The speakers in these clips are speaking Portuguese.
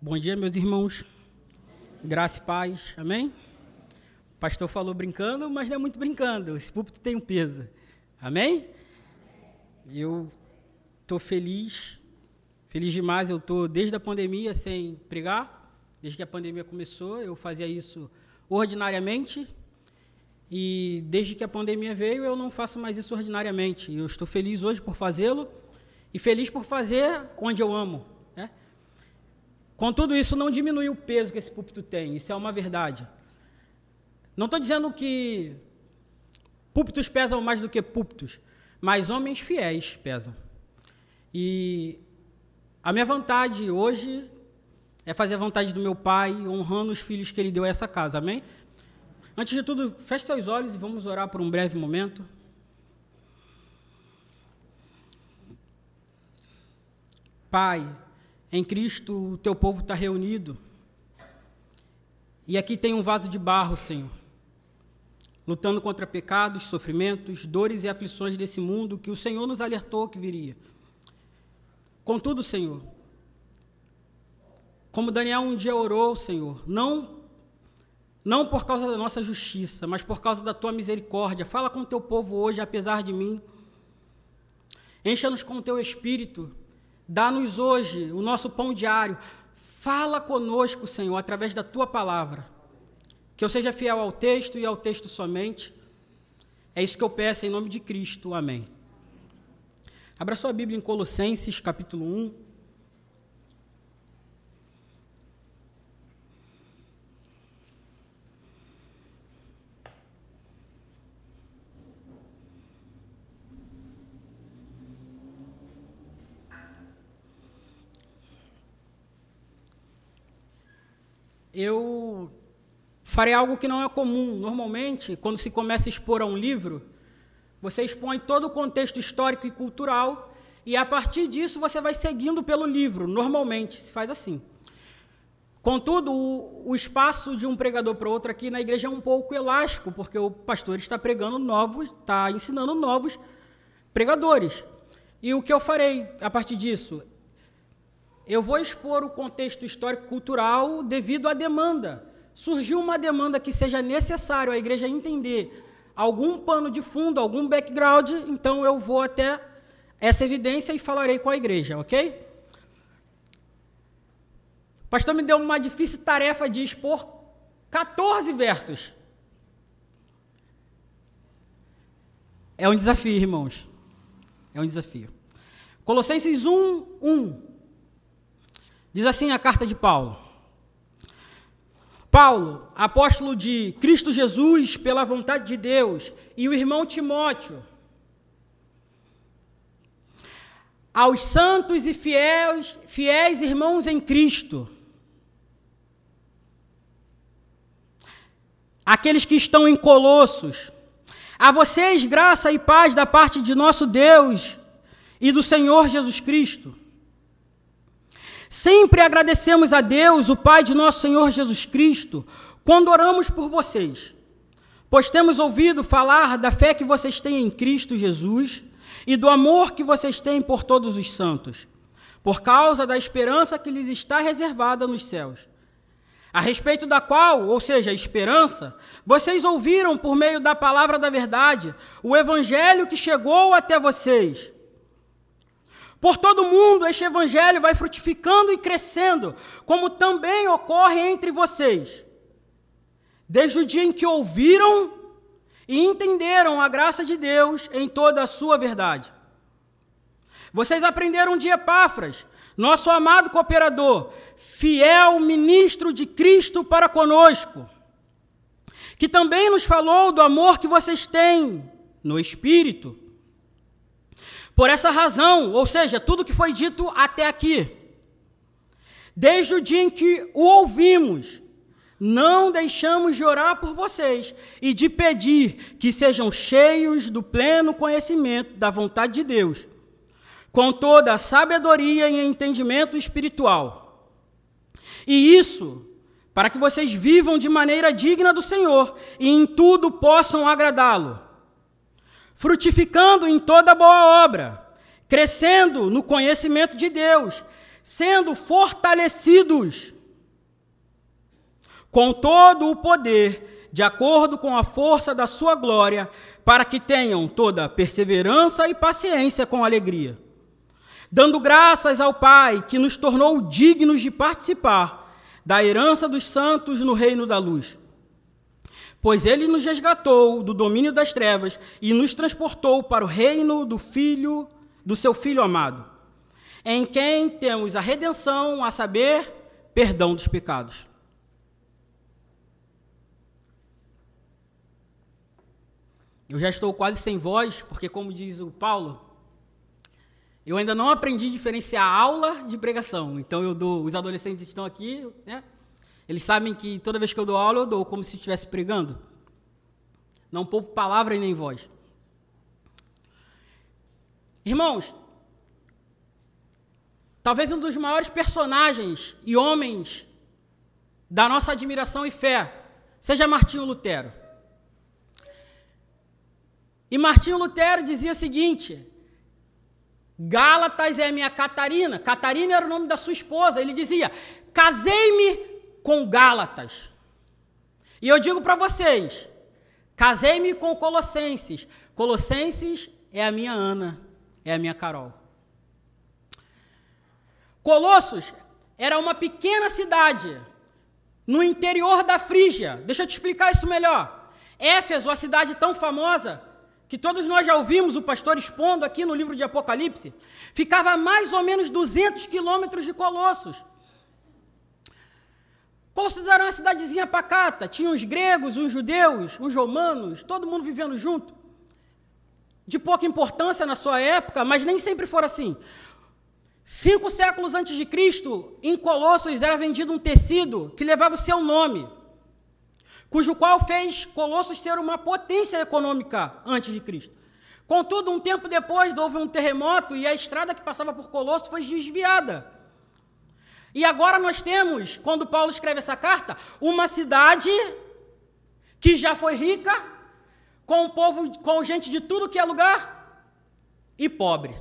Bom dia, meus irmãos. Graça e paz. Amém? O pastor falou brincando, mas não é muito brincando. Esse púlpito tem um peso. Amém? Eu estou feliz, feliz demais. Eu estou desde a pandemia sem pregar. Desde que a pandemia começou, eu fazia isso ordinariamente. E desde que a pandemia veio, eu não faço mais isso ordinariamente. Eu estou feliz hoje por fazê-lo e feliz por fazer onde eu amo. Né? Contudo, isso não diminui o peso que esse púlpito tem, isso é uma verdade. Não estou dizendo que púlpitos pesam mais do que púlpitos, mas homens fiéis pesam. E a minha vontade hoje é fazer a vontade do meu Pai, honrando os filhos que Ele deu a essa casa, amém? Antes de tudo, feche seus olhos e vamos orar por um breve momento. Pai, em Cristo, o teu povo está reunido. E aqui tem um vaso de barro, Senhor, lutando contra pecados, sofrimentos, dores e aflições desse mundo que o Senhor nos alertou que viria. Contudo, Senhor, como Daniel um dia orou, Senhor, não não por causa da nossa justiça, mas por causa da tua misericórdia. Fala com o teu povo hoje, apesar de mim. Encha-nos com o teu espírito Dá-nos hoje o nosso pão diário. Fala conosco, Senhor, através da tua palavra. Que eu seja fiel ao texto e ao texto somente. É isso que eu peço em nome de Cristo. Amém. Abra sua Bíblia em Colossenses, capítulo 1. Eu farei algo que não é comum. Normalmente, quando se começa a expor a um livro, você expõe todo o contexto histórico e cultural, e a partir disso você vai seguindo pelo livro. Normalmente se faz assim. Contudo, o, o espaço de um pregador para outro aqui na igreja é um pouco elástico, porque o pastor está pregando novos, está ensinando novos pregadores. E o que eu farei a partir disso? Eu vou expor o contexto histórico-cultural devido à demanda. Surgiu uma demanda que seja necessário a igreja entender algum pano de fundo, algum background, então eu vou até essa evidência e falarei com a igreja, ok? O pastor me deu uma difícil tarefa de expor 14 versos. É um desafio, irmãos. É um desafio. Colossenses 1, 1. Diz assim a carta de Paulo: Paulo, apóstolo de Cristo Jesus, pela vontade de Deus, e o irmão Timóteo, aos santos e fiéis, fiéis irmãos em Cristo, aqueles que estão em Colossos, a vocês graça e paz da parte de nosso Deus e do Senhor Jesus Cristo. Sempre agradecemos a Deus, o Pai de nosso Senhor Jesus Cristo, quando oramos por vocês, pois temos ouvido falar da fé que vocês têm em Cristo Jesus e do amor que vocês têm por todos os santos, por causa da esperança que lhes está reservada nos céus. A respeito da qual, ou seja, a esperança, vocês ouviram por meio da palavra da verdade, o evangelho que chegou até vocês por todo mundo, este evangelho vai frutificando e crescendo, como também ocorre entre vocês. Desde o dia em que ouviram e entenderam a graça de Deus em toda a sua verdade. Vocês aprenderam de Epáfras, nosso amado cooperador, fiel ministro de Cristo para conosco, que também nos falou do amor que vocês têm no Espírito por essa razão, ou seja, tudo que foi dito até aqui, desde o dia em que o ouvimos, não deixamos de orar por vocês e de pedir que sejam cheios do pleno conhecimento da vontade de Deus, com toda a sabedoria e entendimento espiritual. E isso para que vocês vivam de maneira digna do Senhor e em tudo possam agradá-lo frutificando em toda boa obra, crescendo no conhecimento de Deus, sendo fortalecidos com todo o poder, de acordo com a força da sua glória, para que tenham toda perseverança e paciência com alegria, dando graças ao Pai que nos tornou dignos de participar da herança dos santos no reino da luz. Pois ele nos resgatou do domínio das trevas e nos transportou para o reino do filho, do seu filho amado em quem temos a redenção, a saber, perdão dos pecados. Eu já estou quase sem voz, porque, como diz o Paulo, eu ainda não aprendi a diferenciar aula de pregação. Então, eu dou, os adolescentes estão aqui, né? Eles sabem que toda vez que eu dou aula, eu dou como se estivesse pregando. Não poupo palavra e nem voz. Irmãos, talvez um dos maiores personagens e homens da nossa admiração e fé, seja Martinho Lutero. E Martinho Lutero dizia o seguinte: Gálatas é minha Catarina. Catarina era o nome da sua esposa. Ele dizia: casei-me com Gálatas. E eu digo para vocês: casei-me com Colossenses. Colossenses é a minha Ana, é a minha Carol. Colossos era uma pequena cidade no interior da Frígia. Deixa eu te explicar isso melhor. Éfeso, a cidade tão famosa, que todos nós já ouvimos o pastor expondo aqui no livro de Apocalipse, ficava a mais ou menos 200 quilômetros de Colossos. Colossos era uma cidadezinha pacata, tinha uns gregos, uns judeus, uns romanos, todo mundo vivendo junto. De pouca importância na sua época, mas nem sempre for assim. Cinco séculos antes de Cristo, em Colossos era vendido um tecido que levava o seu nome, cujo qual fez Colossos ser uma potência econômica antes de Cristo. Contudo, um tempo depois houve um terremoto e a estrada que passava por Colossos foi desviada. E agora nós temos, quando Paulo escreve essa carta, uma cidade que já foi rica, com povo, com gente de tudo que é lugar e pobre.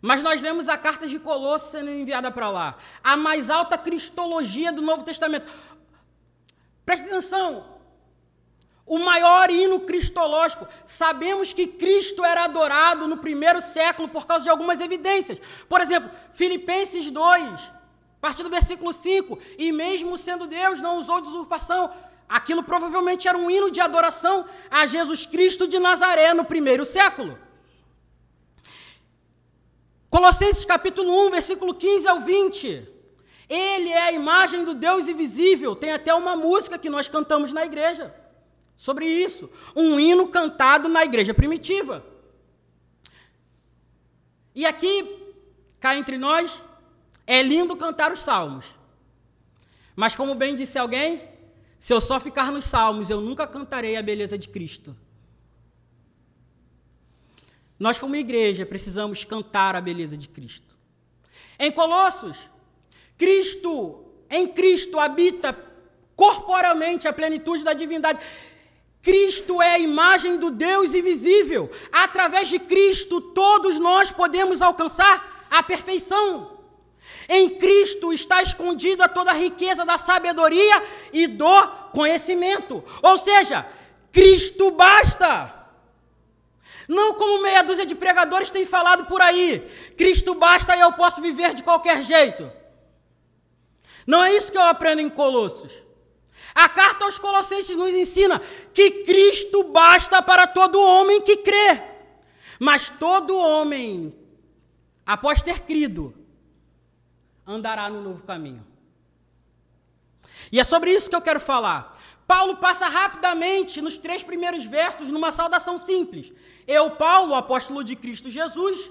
Mas nós vemos a carta de Colossos sendo enviada para lá. A mais alta cristologia do Novo Testamento. Preste atenção. O maior hino cristológico. Sabemos que Cristo era adorado no primeiro século por causa de algumas evidências. Por exemplo, Filipenses 2, a partir do versículo 5. E mesmo sendo Deus, não usou de usurpação. Aquilo provavelmente era um hino de adoração a Jesus Cristo de Nazaré no primeiro século. Colossenses capítulo 1, versículo 15 ao 20. Ele é a imagem do Deus invisível. Tem até uma música que nós cantamos na igreja sobre isso. Um hino cantado na igreja primitiva. E aqui, cá entre nós, é lindo cantar os salmos. Mas, como bem disse alguém, se eu só ficar nos salmos, eu nunca cantarei a beleza de Cristo. Nós, como igreja, precisamos cantar a beleza de Cristo. Em Colossos, Cristo, em Cristo habita corporalmente a plenitude da divindade. Cristo é a imagem do Deus invisível. Através de Cristo, todos nós podemos alcançar a perfeição. Em Cristo está escondida toda a riqueza da sabedoria e do conhecimento. Ou seja, Cristo basta. Não como meia dúzia de pregadores têm falado por aí. Cristo basta e eu posso viver de qualquer jeito. Não é isso que eu aprendo em Colossos. A carta aos Colossenses nos ensina que Cristo basta para todo homem que crê. Mas todo homem, após ter crido, andará no novo caminho. E é sobre isso que eu quero falar. Paulo passa rapidamente nos três primeiros versos numa saudação simples. Eu, Paulo, apóstolo de Cristo Jesus,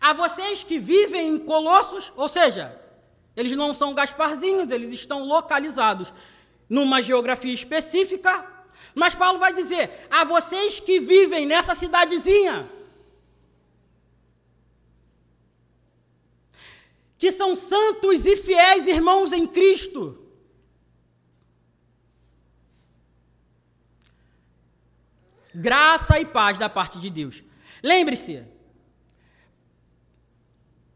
a vocês que vivem em Colossos, ou seja, eles não são Gasparzinhos, eles estão localizados numa geografia específica, mas Paulo vai dizer: a vocês que vivem nessa cidadezinha, que são santos e fiéis irmãos em Cristo, Graça e paz da parte de Deus. Lembre-se,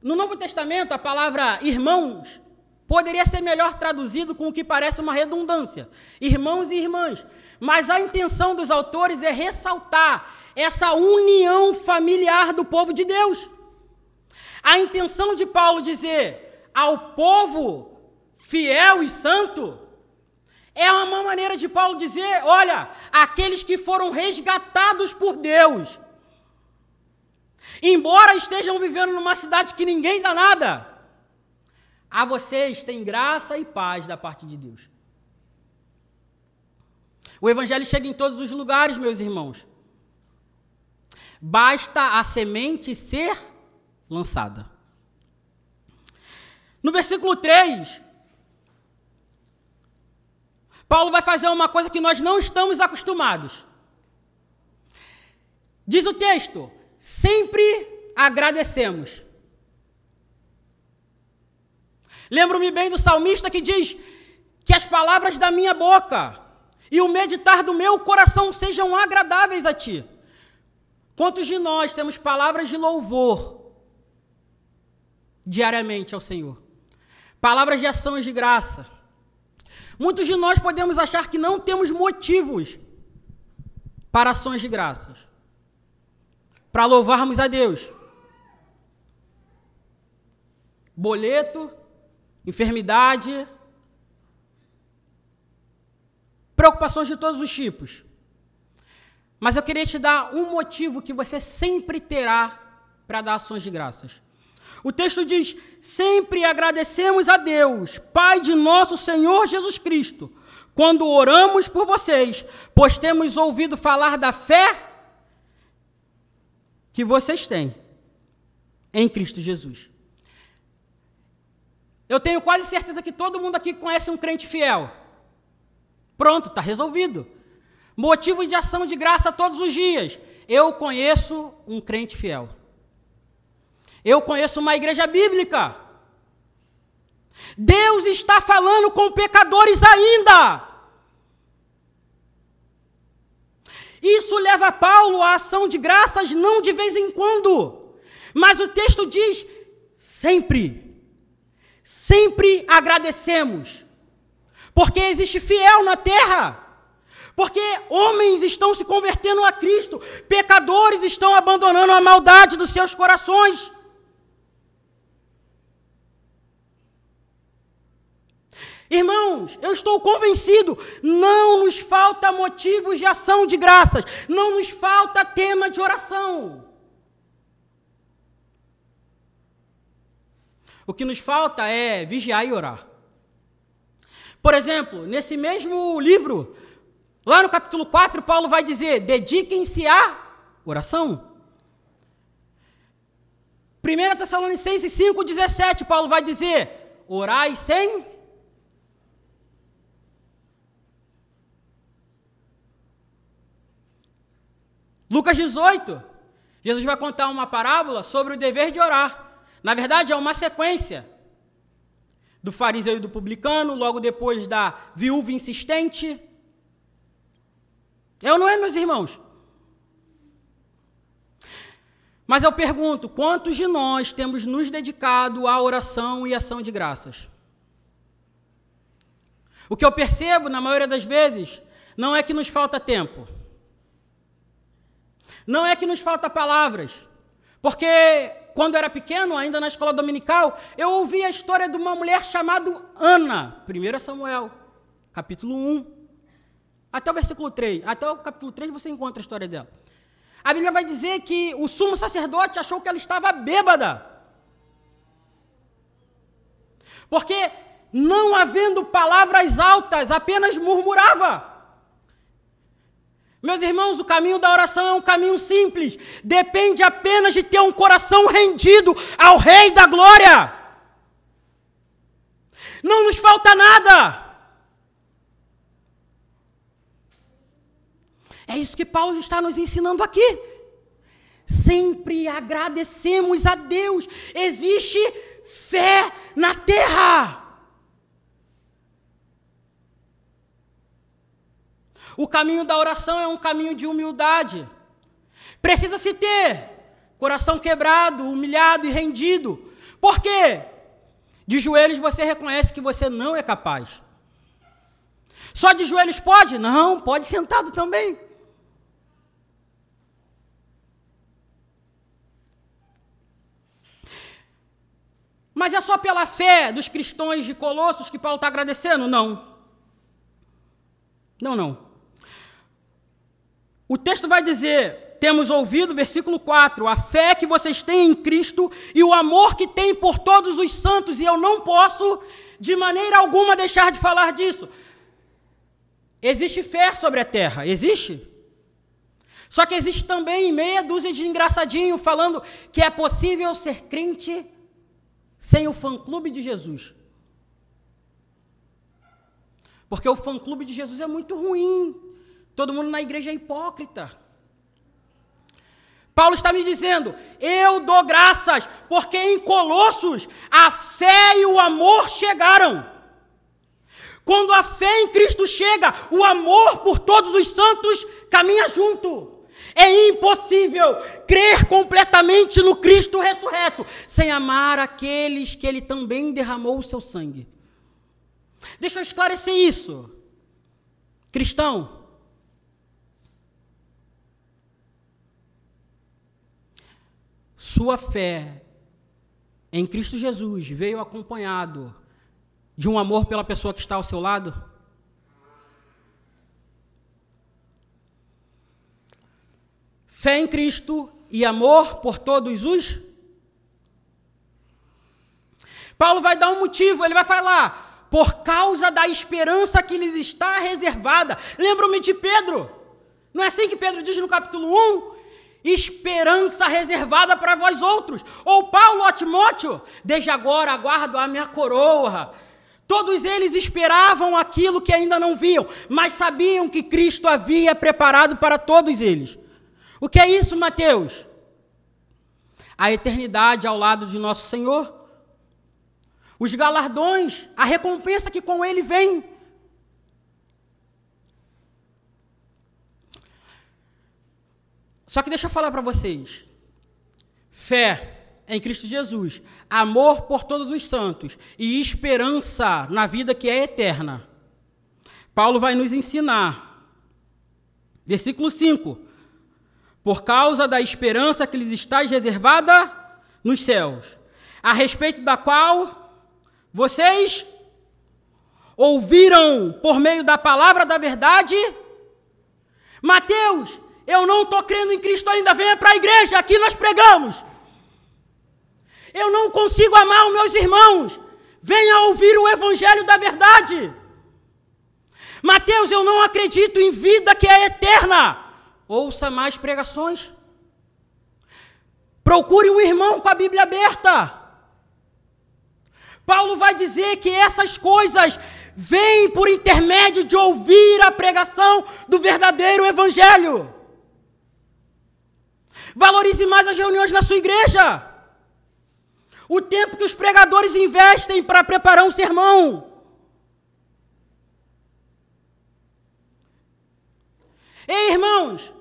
no Novo Testamento, a palavra irmãos poderia ser melhor traduzido com o que parece uma redundância: irmãos e irmãs. Mas a intenção dos autores é ressaltar essa união familiar do povo de Deus. A intenção de Paulo dizer ao povo fiel e santo é uma maneira de Paulo dizer: olha, aqueles que foram resgatados por Deus, embora estejam vivendo numa cidade que ninguém dá nada, a vocês tem graça e paz da parte de Deus. O Evangelho chega em todos os lugares, meus irmãos. Basta a semente ser lançada. No versículo 3, Paulo vai fazer uma coisa que nós não estamos acostumados. Diz o texto: sempre agradecemos. Lembro-me bem do salmista que diz que as palavras da minha boca e o meditar do meu coração sejam agradáveis a ti. Quantos de nós temos palavras de louvor diariamente ao Senhor? Palavras de ações de graça. Muitos de nós podemos achar que não temos motivos para ações de graças para louvarmos a Deus. Boleto, enfermidade, preocupações de todos os tipos. Mas eu queria te dar um motivo que você sempre terá para dar ações de graças. O texto diz: sempre agradecemos a Deus, Pai de nosso Senhor Jesus Cristo, quando oramos por vocês, pois temos ouvido falar da fé que vocês têm em Cristo Jesus. Eu tenho quase certeza que todo mundo aqui conhece um crente fiel. Pronto, está resolvido. Motivo de ação de graça todos os dias. Eu conheço um crente fiel. Eu conheço uma igreja bíblica. Deus está falando com pecadores ainda. Isso leva Paulo à ação de graças não de vez em quando, mas o texto diz sempre. Sempre agradecemos. Porque existe fiel na terra. Porque homens estão se convertendo a Cristo, pecadores estão abandonando a maldade dos seus corações. Irmãos, eu estou convencido, não nos falta motivos de ação de graças, não nos falta tema de oração. O que nos falta é vigiar e orar. Por exemplo, nesse mesmo livro, lá no capítulo 4, Paulo vai dizer: dediquem-se à oração. 1 Tessalonicenses 5,17, Paulo vai dizer: orai sem Lucas 18, Jesus vai contar uma parábola sobre o dever de orar. Na verdade, é uma sequência do fariseu e do publicano, logo depois da viúva insistente. Ou não é, meus irmãos? Mas eu pergunto: quantos de nós temos nos dedicado à oração e ação de graças? O que eu percebo, na maioria das vezes, não é que nos falta tempo. Não é que nos falta palavras, porque quando era pequeno, ainda na escola dominical, eu ouvi a história de uma mulher chamada Ana, 1 Samuel, capítulo 1, até o versículo 3. Até o capítulo 3 você encontra a história dela. A Bíblia vai dizer que o sumo sacerdote achou que ela estava bêbada. Porque, não havendo palavras altas, apenas murmurava. Meus irmãos, o caminho da oração é um caminho simples. Depende apenas de ter um coração rendido ao Rei da Glória. Não nos falta nada. É isso que Paulo está nos ensinando aqui. Sempre agradecemos a Deus. Existe fé na terra. O caminho da oração é um caminho de humildade. Precisa se ter coração quebrado, humilhado e rendido, Por quê? De joelhos você reconhece que você não é capaz. Só de joelhos pode? Não, pode sentado também. Mas é só pela fé dos cristãos de Colossos que Paulo está agradecendo? Não. Não, não. O texto vai dizer: temos ouvido, versículo 4, a fé que vocês têm em Cristo e o amor que têm por todos os santos, e eu não posso, de maneira alguma, deixar de falar disso. Existe fé sobre a terra, existe? Só que existe também meia dúzia de engraçadinho falando que é possível ser crente sem o fã-clube de Jesus. Porque o fã-clube de Jesus é muito ruim. Todo mundo na igreja é hipócrita. Paulo está me dizendo: eu dou graças, porque em Colossos a fé e o amor chegaram. Quando a fé em Cristo chega, o amor por todos os santos caminha junto. É impossível crer completamente no Cristo ressurreto sem amar aqueles que ele também derramou o seu sangue. Deixa eu esclarecer isso. Cristão, sua fé em Cristo Jesus veio acompanhado de um amor pela pessoa que está ao seu lado? fé em Cristo e amor por todos os. Paulo vai dar um motivo, ele vai falar, por causa da esperança que lhes está reservada. Lembro-me de Pedro, não é assim que Pedro diz no capítulo 1? Esperança reservada para vós outros. Ou Paulo a Timóteo, desde agora aguardo a minha coroa. Todos eles esperavam aquilo que ainda não viam, mas sabiam que Cristo havia preparado para todos eles. O que é isso, Mateus? A eternidade ao lado de nosso Senhor. Os galardões, a recompensa que com ele vem. Só que deixa eu falar para vocês. Fé em Cristo Jesus, amor por todos os santos e esperança na vida que é eterna. Paulo vai nos ensinar. Versículo 5 por causa da esperança que lhes está reservada nos céus, a respeito da qual vocês ouviram por meio da palavra da verdade. Mateus, eu não estou crendo em Cristo ainda, venha para a igreja, aqui nós pregamos. Eu não consigo amar os meus irmãos, venha ouvir o evangelho da verdade. Mateus, eu não acredito em vida que é eterna ouça mais pregações. Procure um irmão com a Bíblia aberta. Paulo vai dizer que essas coisas vêm por intermédio de ouvir a pregação do verdadeiro Evangelho. Valorize mais as reuniões na sua igreja. O tempo que os pregadores investem para preparar um sermão. Ei, irmãos,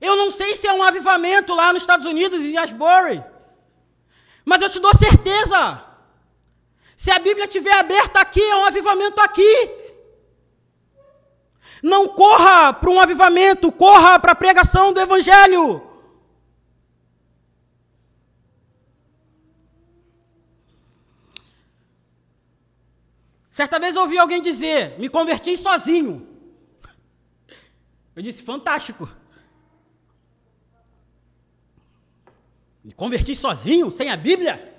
eu não sei se é um avivamento lá nos Estados Unidos, em Asbury, mas eu te dou certeza. Se a Bíblia estiver aberta aqui, é um avivamento aqui. Não corra para um avivamento, corra para a pregação do Evangelho. Certa vez ouvi alguém dizer: me converti sozinho. Eu disse: fantástico. Me converti sozinho, sem a Bíblia?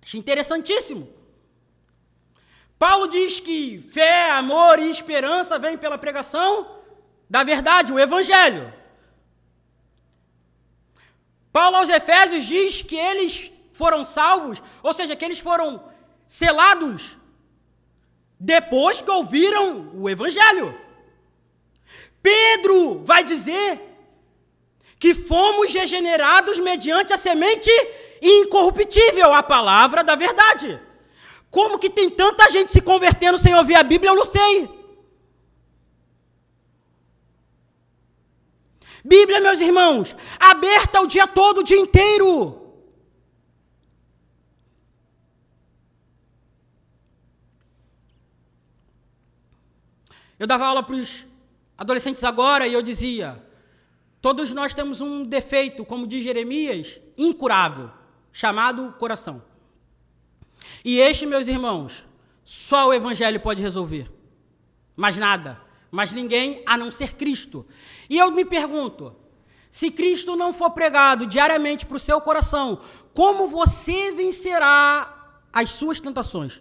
Achei interessantíssimo. Paulo diz que fé, amor e esperança vêm pela pregação da verdade, o Evangelho. Paulo aos Efésios diz que eles foram salvos, ou seja, que eles foram selados depois que ouviram o Evangelho. Pedro vai dizer que fomos regenerados mediante a semente incorruptível, a palavra da verdade. Como que tem tanta gente se convertendo sem ouvir a Bíblia? Eu não sei. Bíblia, meus irmãos, aberta o dia todo, o dia inteiro. Eu dava aula para os adolescentes agora e eu dizia: todos nós temos um defeito, como diz Jeremias, incurável, chamado coração. E este, meus irmãos, só o Evangelho pode resolver. Mais nada, mais ninguém a não ser Cristo. E eu me pergunto: se Cristo não for pregado diariamente para o seu coração, como você vencerá as suas tentações?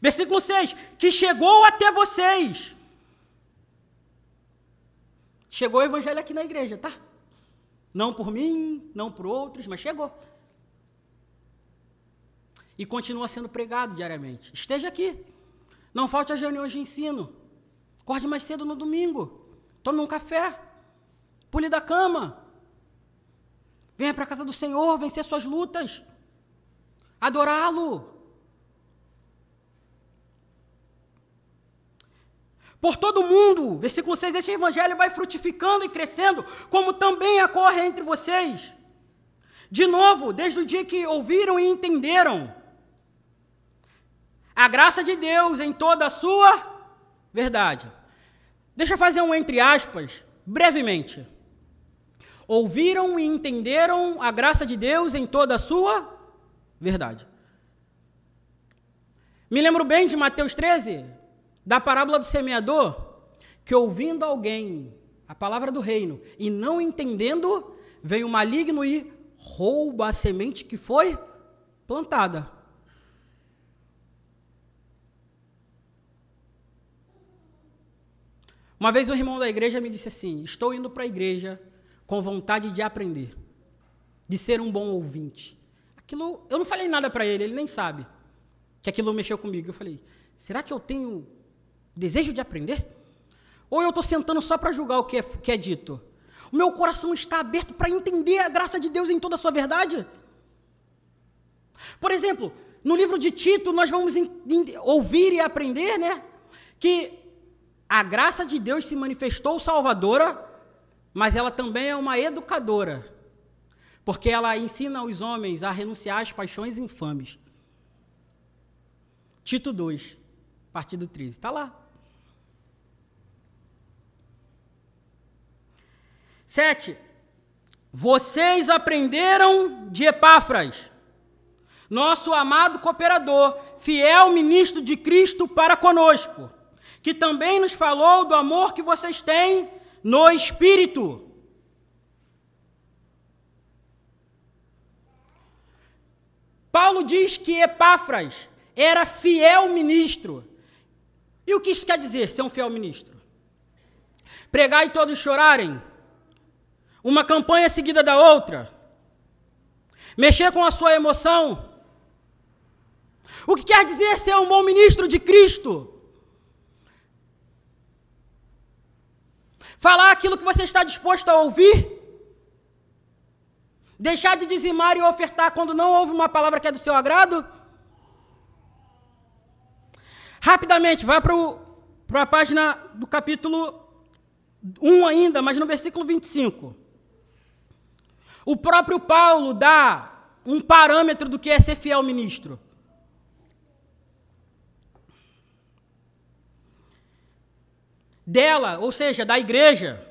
Versículo 6: Que chegou até vocês. Chegou o evangelho aqui na igreja, tá? Não por mim, não por outros, mas chegou. E continua sendo pregado diariamente. Esteja aqui. Não falte as reuniões de ensino. Acorde mais cedo no domingo. Tome um café. Pule da cama. Venha para a casa do Senhor, vencer suas lutas. Adorá-lo. Por todo mundo, versículo 6, esse evangelho vai frutificando e crescendo, como também ocorre entre vocês. De novo, desde o dia que ouviram e entenderam a graça de Deus em toda a sua verdade. Deixa eu fazer um entre aspas, brevemente. Ouviram e entenderam a graça de Deus em toda a sua verdade. Me lembro bem de Mateus 13, da parábola do semeador, que ouvindo alguém a palavra do reino e não entendendo, vem o maligno e rouba a semente que foi plantada. Uma vez um irmão da igreja me disse assim: Estou indo para a igreja com vontade de aprender, de ser um bom ouvinte. Aquilo, eu não falei nada para ele, ele nem sabe que aquilo mexeu comigo. Eu falei: Será que eu tenho desejo de aprender? Ou eu estou sentando só para julgar o que é, que é dito? O meu coração está aberto para entender a graça de Deus em toda a sua verdade? Por exemplo, no livro de Tito, nós vamos in, in, ouvir e aprender, né? Que a graça de Deus se manifestou salvadora, mas ela também é uma educadora, porque ela ensina os homens a renunciar às paixões infames. Tito 2, partido 13, está lá. 7. Vocês aprenderam de Epáfras, nosso amado cooperador, fiel ministro de Cristo para conosco, que também nos falou do amor que vocês têm no Espírito. Paulo diz que Epáfras era fiel ministro. E o que isso quer dizer, ser um fiel ministro? Pregar e todos chorarem? Uma campanha seguida da outra, mexer com a sua emoção. O que quer dizer ser um bom ministro de Cristo? Falar aquilo que você está disposto a ouvir? Deixar de dizimar e ofertar quando não ouve uma palavra que é do seu agrado? Rapidamente, vá para a página do capítulo 1 ainda, mas no versículo 25. O próprio Paulo dá um parâmetro do que é ser fiel ministro. Dela, ou seja, da igreja,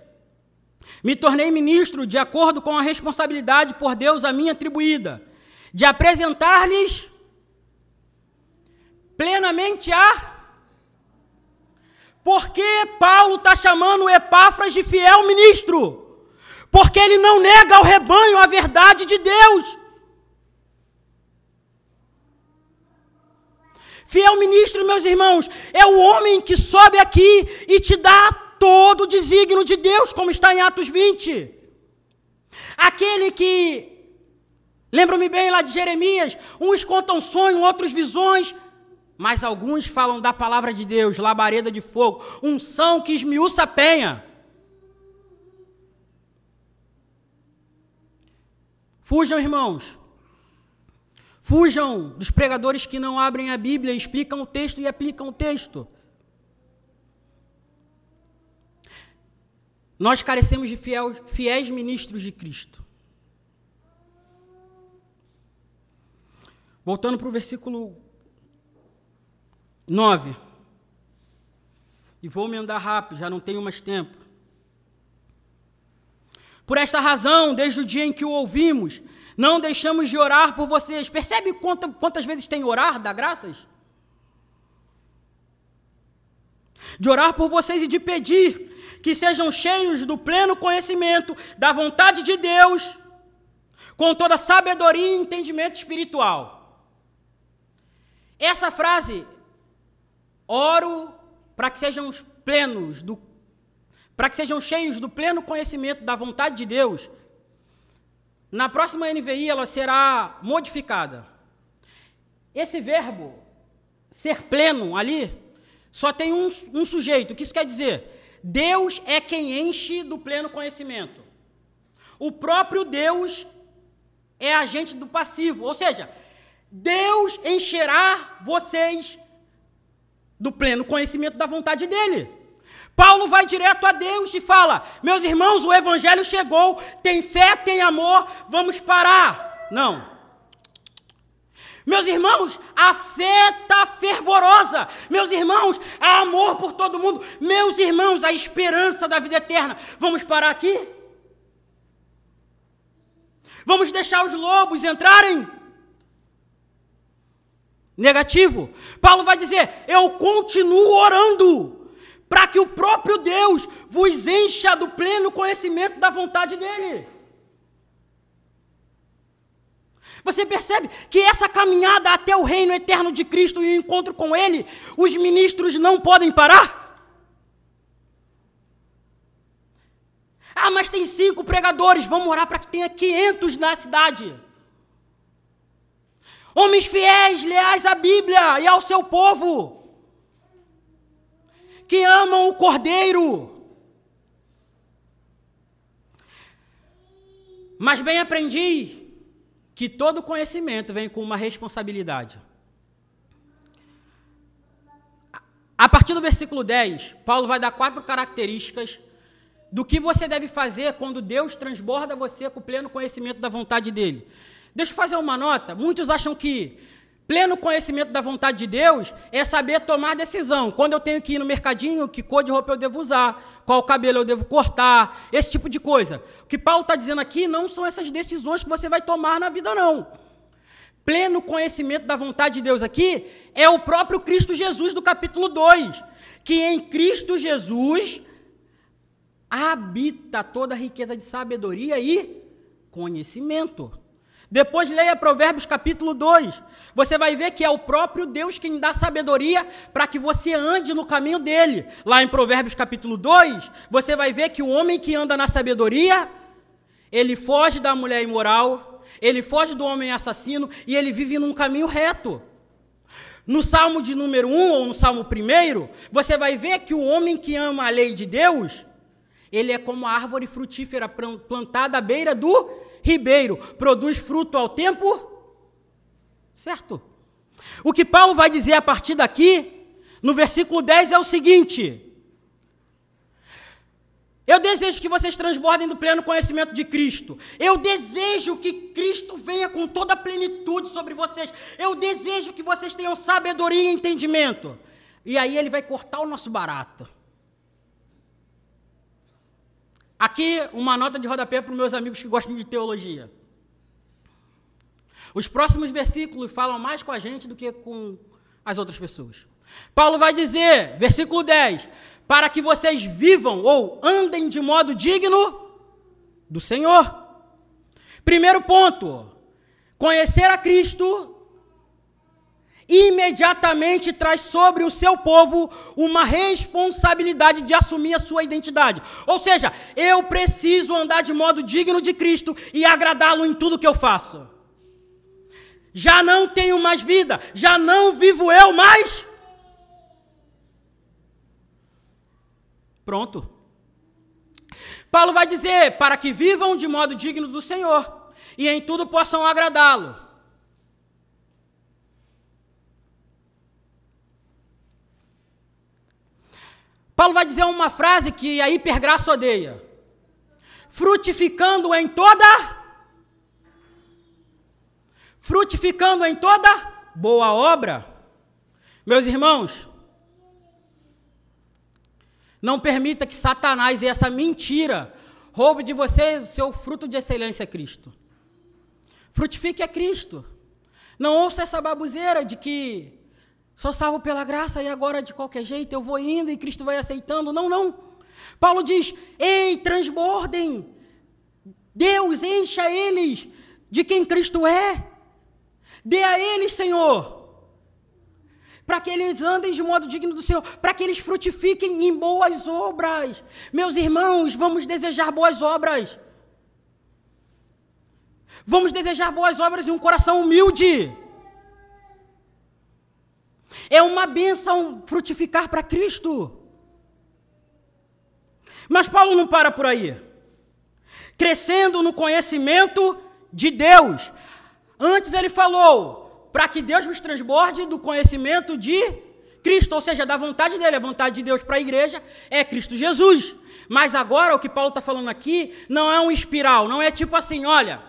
me tornei ministro de acordo com a responsabilidade por Deus a mim atribuída, de apresentar-lhes plenamente a. Por que Paulo está chamando Epáfras de fiel ministro? Porque ele não nega ao rebanho a verdade de Deus. Fiel ministro, meus irmãos, é o homem que sobe aqui e te dá todo o desígnio de Deus, como está em Atos 20. Aquele que, lembro-me bem lá de Jeremias, uns contam sonho, outros visões, mas alguns falam da palavra de Deus, labareda de fogo, unção que esmiuça a penha. Fujam, irmãos. Fujam dos pregadores que não abrem a Bíblia, explicam o texto e aplicam o texto. Nós carecemos de fiel, fiéis ministros de Cristo. Voltando para o versículo 9. E vou me andar rápido, já não tenho mais tempo. Por esta razão, desde o dia em que o ouvimos, não deixamos de orar por vocês. Percebe quantas, quantas vezes tem orar, dá graças? De orar por vocês e de pedir que sejam cheios do pleno conhecimento da vontade de Deus, com toda sabedoria e entendimento espiritual. Essa frase, oro para que sejam plenos do para que sejam cheios do pleno conhecimento da vontade de Deus, na próxima NVI ela será modificada. Esse verbo, ser pleno, ali, só tem um, um sujeito. O que isso quer dizer? Deus é quem enche do pleno conhecimento. O próprio Deus é agente do passivo. Ou seja, Deus encherá vocês do pleno conhecimento da vontade dele. Paulo vai direto a Deus e fala: Meus irmãos, o evangelho chegou, tem fé, tem amor, vamos parar. Não. Meus irmãos, a fé está fervorosa. Meus irmãos, há amor por todo mundo. Meus irmãos, a esperança da vida eterna. Vamos parar aqui? Vamos deixar os lobos entrarem? Negativo. Paulo vai dizer: Eu continuo orando para que o próprio Deus vos encha do pleno conhecimento da vontade dele. Você percebe que essa caminhada até o reino eterno de Cristo e o encontro com Ele, os ministros não podem parar? Ah, mas tem cinco pregadores, vamos orar para que tenha 500 na cidade. Homens fiéis, leais à Bíblia e ao seu povo que amam o Cordeiro. Mas bem aprendi que todo conhecimento vem com uma responsabilidade. A partir do versículo 10, Paulo vai dar quatro características do que você deve fazer quando Deus transborda você com o pleno conhecimento da vontade dele. Deixa eu fazer uma nota. Muitos acham que Pleno conhecimento da vontade de Deus é saber tomar decisão. Quando eu tenho que ir no mercadinho, que cor de roupa eu devo usar, qual cabelo eu devo cortar, esse tipo de coisa. O que Paulo está dizendo aqui não são essas decisões que você vai tomar na vida, não. Pleno conhecimento da vontade de Deus aqui é o próprio Cristo Jesus do capítulo 2, que em Cristo Jesus habita toda a riqueza de sabedoria e conhecimento. Depois leia Provérbios capítulo 2. Você vai ver que é o próprio Deus quem dá sabedoria para que você ande no caminho dele. Lá em Provérbios capítulo 2, você vai ver que o homem que anda na sabedoria, ele foge da mulher imoral, ele foge do homem assassino e ele vive num caminho reto. No Salmo de número 1 ou no Salmo 1, você vai ver que o homem que ama a lei de Deus, ele é como a árvore frutífera plantada à beira do ribeiro, produz fruto ao tempo certo. O que Paulo vai dizer a partir daqui, no versículo 10, é o seguinte: eu desejo que vocês transbordem do pleno conhecimento de Cristo. Eu desejo que Cristo venha com toda a plenitude sobre vocês. Eu desejo que vocês tenham sabedoria e entendimento. E aí ele vai cortar o nosso barato. Aqui, uma nota de rodapé para os meus amigos que gostam de teologia. Os próximos versículos falam mais com a gente do que com as outras pessoas. Paulo vai dizer, versículo 10: para que vocês vivam ou andem de modo digno do Senhor. Primeiro ponto: conhecer a Cristo imediatamente traz sobre o seu povo uma responsabilidade de assumir a sua identidade. Ou seja, eu preciso andar de modo digno de Cristo e agradá-lo em tudo que eu faço. Já não tenho mais vida, já não vivo eu mais. Pronto. Paulo vai dizer: para que vivam de modo digno do Senhor e em tudo possam agradá-lo. Paulo vai dizer uma frase que a hipergraça odeia: frutificando em toda frutificando em toda boa obra. Meus irmãos, não permita que Satanás e essa mentira roube de você o seu fruto de excelência Cristo. Frutifique a Cristo. Não ouça essa babuzeira de que sou salvo pela graça e agora de qualquer jeito eu vou indo e Cristo vai aceitando. Não, não. Paulo diz: ei, transbordem. Deus encha eles de quem Cristo é. Dê a eles, Senhor. Para que eles andem de modo digno do Senhor, para que eles frutifiquem em boas obras. Meus irmãos, vamos desejar boas obras. Vamos desejar boas obras e um coração humilde. É uma bênção frutificar para Cristo. Mas Paulo não para por aí. Crescendo no conhecimento de Deus. Antes ele falou, para que Deus nos transborde do conhecimento de Cristo, ou seja, da vontade dele. A vontade de Deus para a igreja é Cristo Jesus. Mas agora o que Paulo está falando aqui não é um espiral, não é tipo assim, olha,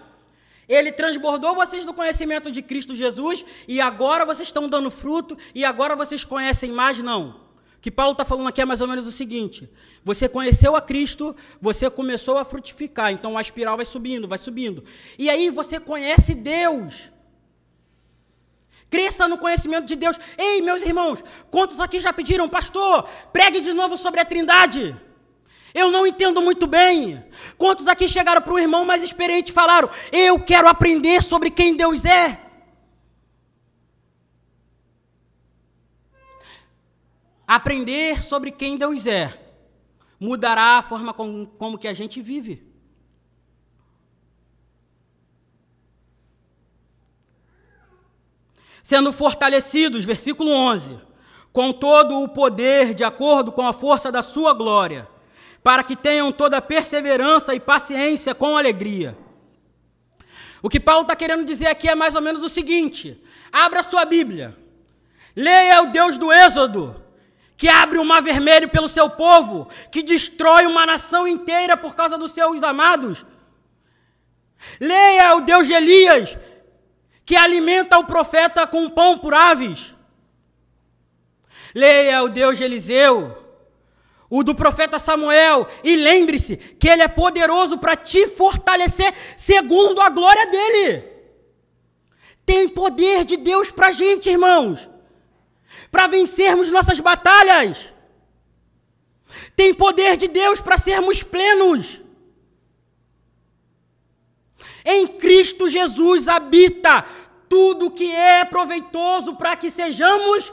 ele transbordou vocês do conhecimento de Cristo Jesus e agora vocês estão dando fruto e agora vocês conhecem mais, não. O que Paulo está falando aqui é mais ou menos o seguinte: você conheceu a Cristo, você começou a frutificar, então a espiral vai subindo, vai subindo. E aí você conhece Deus. Cresça no conhecimento de Deus. Ei, meus irmãos, quantos aqui já pediram, pastor, pregue de novo sobre a Trindade? Eu não entendo muito bem. Quantos aqui chegaram para um irmão mais experiente e falaram: Eu quero aprender sobre quem Deus é? Aprender sobre quem Deus é mudará a forma como, como que a gente vive. Sendo fortalecidos, versículo 11, com todo o poder de acordo com a força da sua glória, para que tenham toda perseverança e paciência com alegria. O que Paulo está querendo dizer aqui é mais ou menos o seguinte: abra sua Bíblia, leia o Deus do Êxodo, que abre o mar vermelho pelo seu povo, que destrói uma nação inteira por causa dos seus amados. Leia o Deus de Elias, que alimenta o profeta com pão por aves. Leia o Deus de Eliseu, o do profeta Samuel, e lembre-se que ele é poderoso para te fortalecer segundo a glória dele. Tem poder de Deus para a gente, irmãos para vencermos nossas batalhas. Tem poder de Deus para sermos plenos. Em Cristo Jesus habita tudo que é proveitoso para que sejamos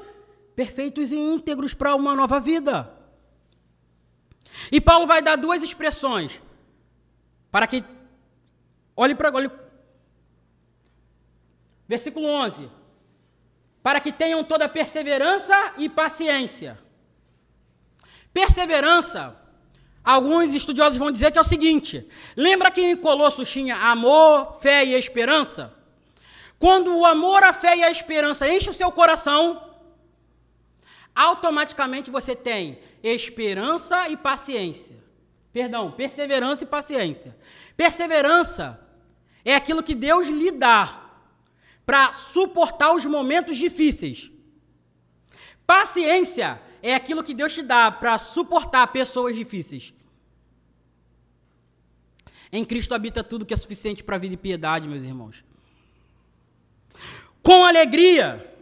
perfeitos e íntegros para uma nova vida. E Paulo vai dar duas expressões para que olhe para olhe versículo 11 para que tenham toda perseverança e paciência. Perseverança, alguns estudiosos vão dizer que é o seguinte: lembra que em Colossos tinha amor, fé e esperança? Quando o amor, a fé e a esperança enchem o seu coração, automaticamente você tem esperança e paciência. Perdão, perseverança e paciência. Perseverança é aquilo que Deus lhe dá para suportar os momentos difíceis. Paciência é aquilo que Deus te dá para suportar pessoas difíceis. Em Cristo habita tudo que é suficiente para a vida e piedade, meus irmãos. Com alegria,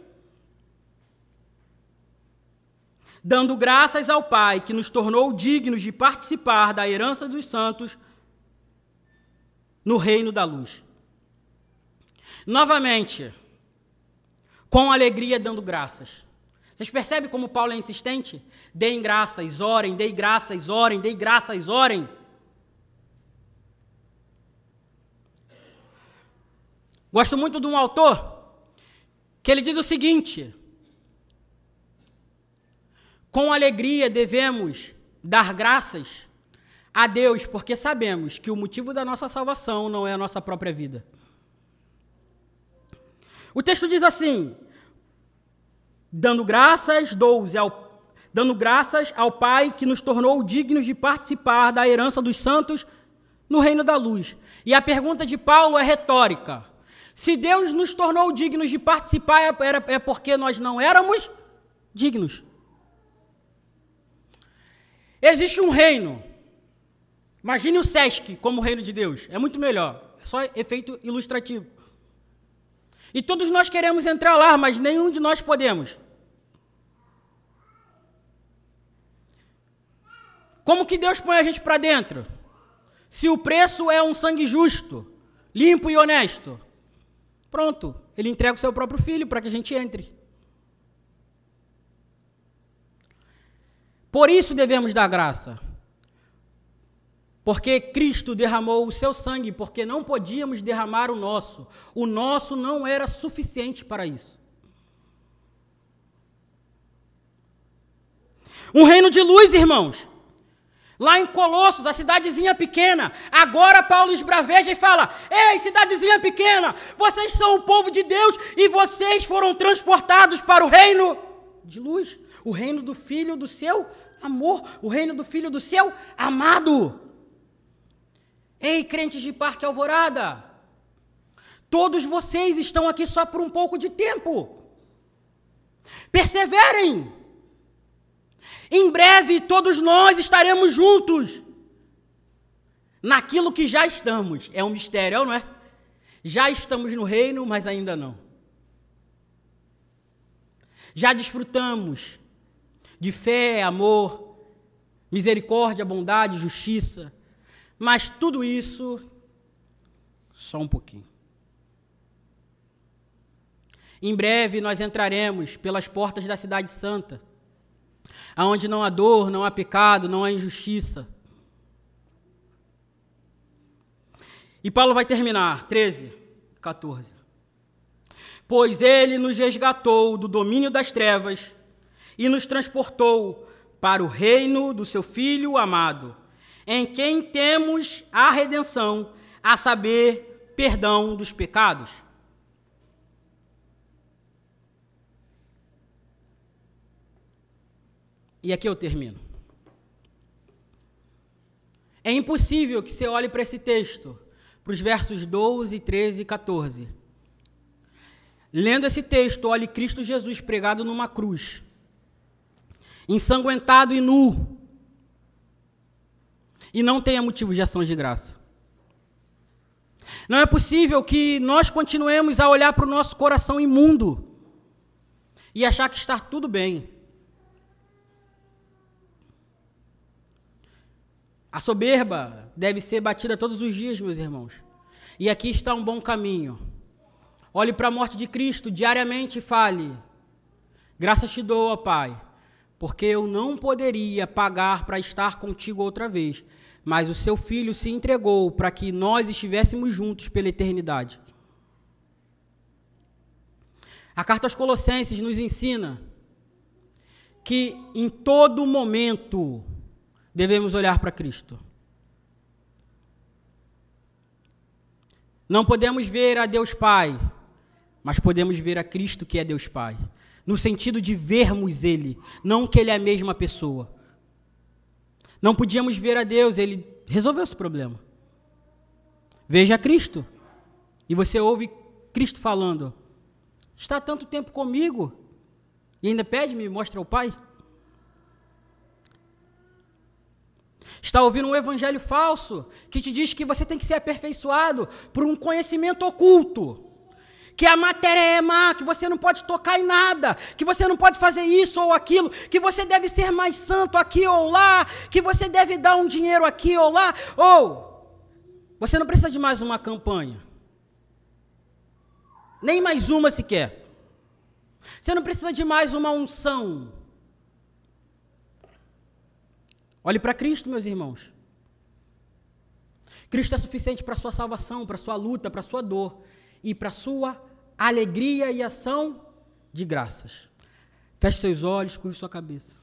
dando graças ao Pai que nos tornou dignos de participar da herança dos santos no reino da luz. Novamente, com alegria dando graças. Vocês percebem como Paulo é insistente? Deem graças, orem, deem graças, orem, deem graças, orem. Gosto muito de um autor que ele diz o seguinte: com alegria devemos dar graças a Deus, porque sabemos que o motivo da nossa salvação não é a nossa própria vida. O texto diz assim: dando graças, 12, ao, dando graças ao Pai que nos tornou dignos de participar da herança dos santos no reino da luz. E a pergunta de Paulo é retórica. Se Deus nos tornou dignos de participar, é, é porque nós não éramos dignos. Existe um reino. Imagine o SESC como o reino de Deus. É muito melhor. É só efeito ilustrativo. E todos nós queremos entrar lá, mas nenhum de nós podemos. Como que Deus põe a gente para dentro? Se o preço é um sangue justo, limpo e honesto, pronto, ele entrega o seu próprio filho para que a gente entre. Por isso devemos dar graça. Porque Cristo derramou o seu sangue, porque não podíamos derramar o nosso. O nosso não era suficiente para isso. Um reino de luz, irmãos. Lá em Colossos, a cidadezinha pequena. Agora Paulo esbraveja e fala: Ei, cidadezinha pequena, vocês são o povo de Deus e vocês foram transportados para o reino de luz o reino do filho do seu amor, o reino do filho do seu amado. Ei, crentes de Parque Alvorada, todos vocês estão aqui só por um pouco de tempo. Perseverem. Em breve todos nós estaremos juntos. Naquilo que já estamos. É um mistério, não é? Já estamos no reino, mas ainda não. Já desfrutamos de fé, amor, misericórdia, bondade, justiça. Mas tudo isso, só um pouquinho. Em breve nós entraremos pelas portas da Cidade Santa, aonde não há dor, não há pecado, não há injustiça. E Paulo vai terminar, 13, 14. Pois ele nos resgatou do domínio das trevas e nos transportou para o reino do seu Filho amado, em quem temos a redenção, a saber, perdão dos pecados. E aqui eu termino. É impossível que você olhe para esse texto, para os versos 12, 13 e 14. Lendo esse texto, olhe Cristo Jesus pregado numa cruz ensanguentado e nu, e não tenha motivo de ação de graça. Não é possível que nós continuemos a olhar para o nosso coração imundo e achar que está tudo bem. A soberba deve ser batida todos os dias, meus irmãos. E aqui está um bom caminho. Olhe para a morte de Cristo diariamente e fale: Graças te dou, ó Pai, porque eu não poderia pagar para estar contigo outra vez, mas o seu filho se entregou para que nós estivéssemos juntos pela eternidade. A carta aos Colossenses nos ensina que em todo momento devemos olhar para Cristo. Não podemos ver a Deus Pai, mas podemos ver a Cristo que é Deus Pai no sentido de vermos Ele, não que Ele é a mesma pessoa. Não podíamos ver a Deus, Ele resolveu esse problema. Veja Cristo. E você ouve Cristo falando: Está tanto tempo comigo e ainda pede, me mostra o Pai? Está ouvindo um evangelho falso que te diz que você tem que ser aperfeiçoado por um conhecimento oculto que a matéria é má, que você não pode tocar em nada, que você não pode fazer isso ou aquilo, que você deve ser mais santo aqui ou lá, que você deve dar um dinheiro aqui ou lá, ou você não precisa de mais uma campanha, nem mais uma sequer. Você não precisa de mais uma unção. Olhe para Cristo, meus irmãos. Cristo é suficiente para a sua salvação, para a sua luta, para a sua dor e para sua alegria e ação de graças. Feche seus olhos, curve sua cabeça.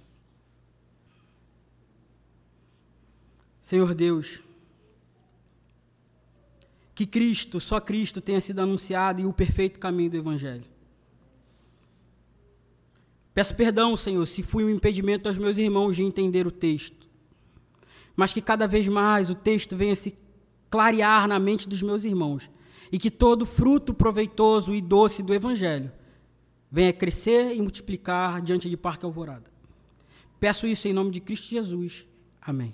Senhor Deus, que Cristo, só Cristo tenha sido anunciado e o perfeito caminho do Evangelho. Peço perdão, Senhor, se fui um impedimento aos meus irmãos de entender o texto, mas que cada vez mais o texto venha se clarear na mente dos meus irmãos e que todo fruto proveitoso e doce do Evangelho venha crescer e multiplicar diante de Parque Alvorada. Peço isso em nome de Cristo Jesus. Amém.